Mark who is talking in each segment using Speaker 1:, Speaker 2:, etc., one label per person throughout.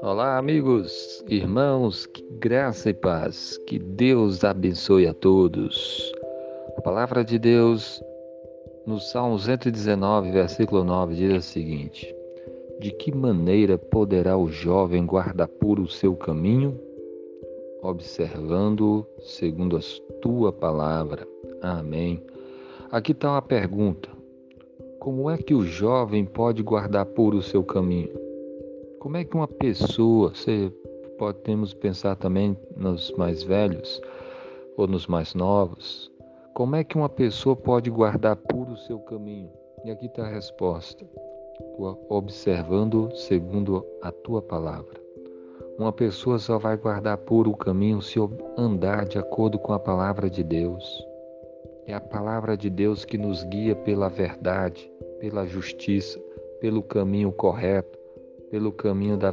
Speaker 1: Olá, amigos, irmãos, que graça e paz, que Deus abençoe a todos. A palavra de Deus no Salmo 119, versículo 9, diz o seguinte: De que maneira poderá o jovem guardar puro o seu caminho? Observando segundo a tua palavra. Amém. Aqui está uma pergunta: Como é que o jovem pode guardar puro o seu caminho? Como é que uma pessoa, você podemos pensar também nos mais velhos ou nos mais novos, como é que uma pessoa pode guardar puro o seu caminho? E aqui está a resposta: observando segundo a tua palavra. Uma pessoa só vai guardar puro o caminho se andar de acordo com a palavra de Deus. É a palavra de Deus que nos guia pela verdade, pela justiça, pelo caminho correto, pelo caminho da,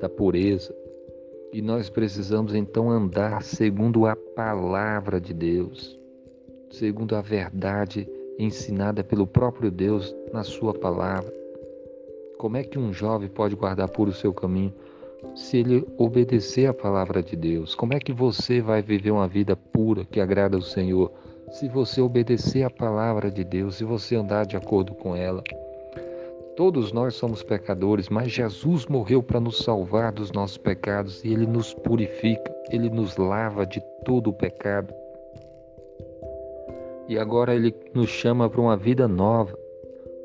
Speaker 1: da pureza. E nós precisamos então andar segundo a palavra de Deus segundo a verdade ensinada pelo próprio Deus na Sua palavra. Como é que um jovem pode guardar puro o seu caminho se ele obedecer a palavra de Deus? Como é que você vai viver uma vida pura que agrada ao Senhor se você obedecer a palavra de Deus, se você andar de acordo com ela? Todos nós somos pecadores, mas Jesus morreu para nos salvar dos nossos pecados e ele nos purifica, ele nos lava de todo o pecado. E agora Ele nos chama para uma vida nova,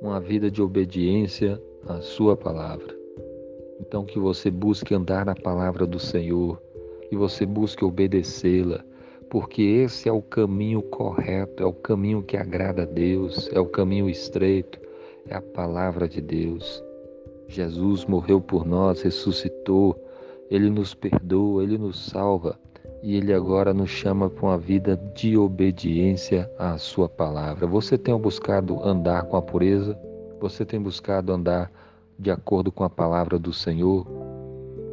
Speaker 1: uma vida de obediência à Sua palavra. Então, que você busque andar na palavra do Senhor, que você busque obedecê-la, porque esse é o caminho correto, é o caminho que agrada a Deus, é o caminho estreito, é a palavra de Deus. Jesus morreu por nós, ressuscitou, ele nos perdoa, ele nos salva e Ele agora nos chama para uma vida de obediência à Sua palavra. Você tem buscado andar com a pureza? Você tem buscado andar de acordo com a palavra do Senhor?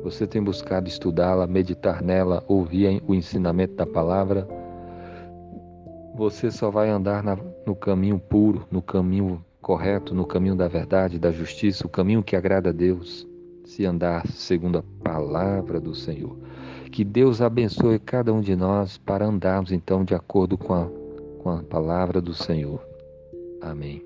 Speaker 1: Você tem buscado estudá-la, meditar nela, ouvir o ensinamento da palavra? Você só vai andar na, no caminho puro, no caminho correto, no caminho da verdade, da justiça, o caminho que agrada a Deus, se andar segundo a palavra do Senhor. Que Deus abençoe cada um de nós para andarmos então de acordo com a, com a palavra do Senhor. Amém.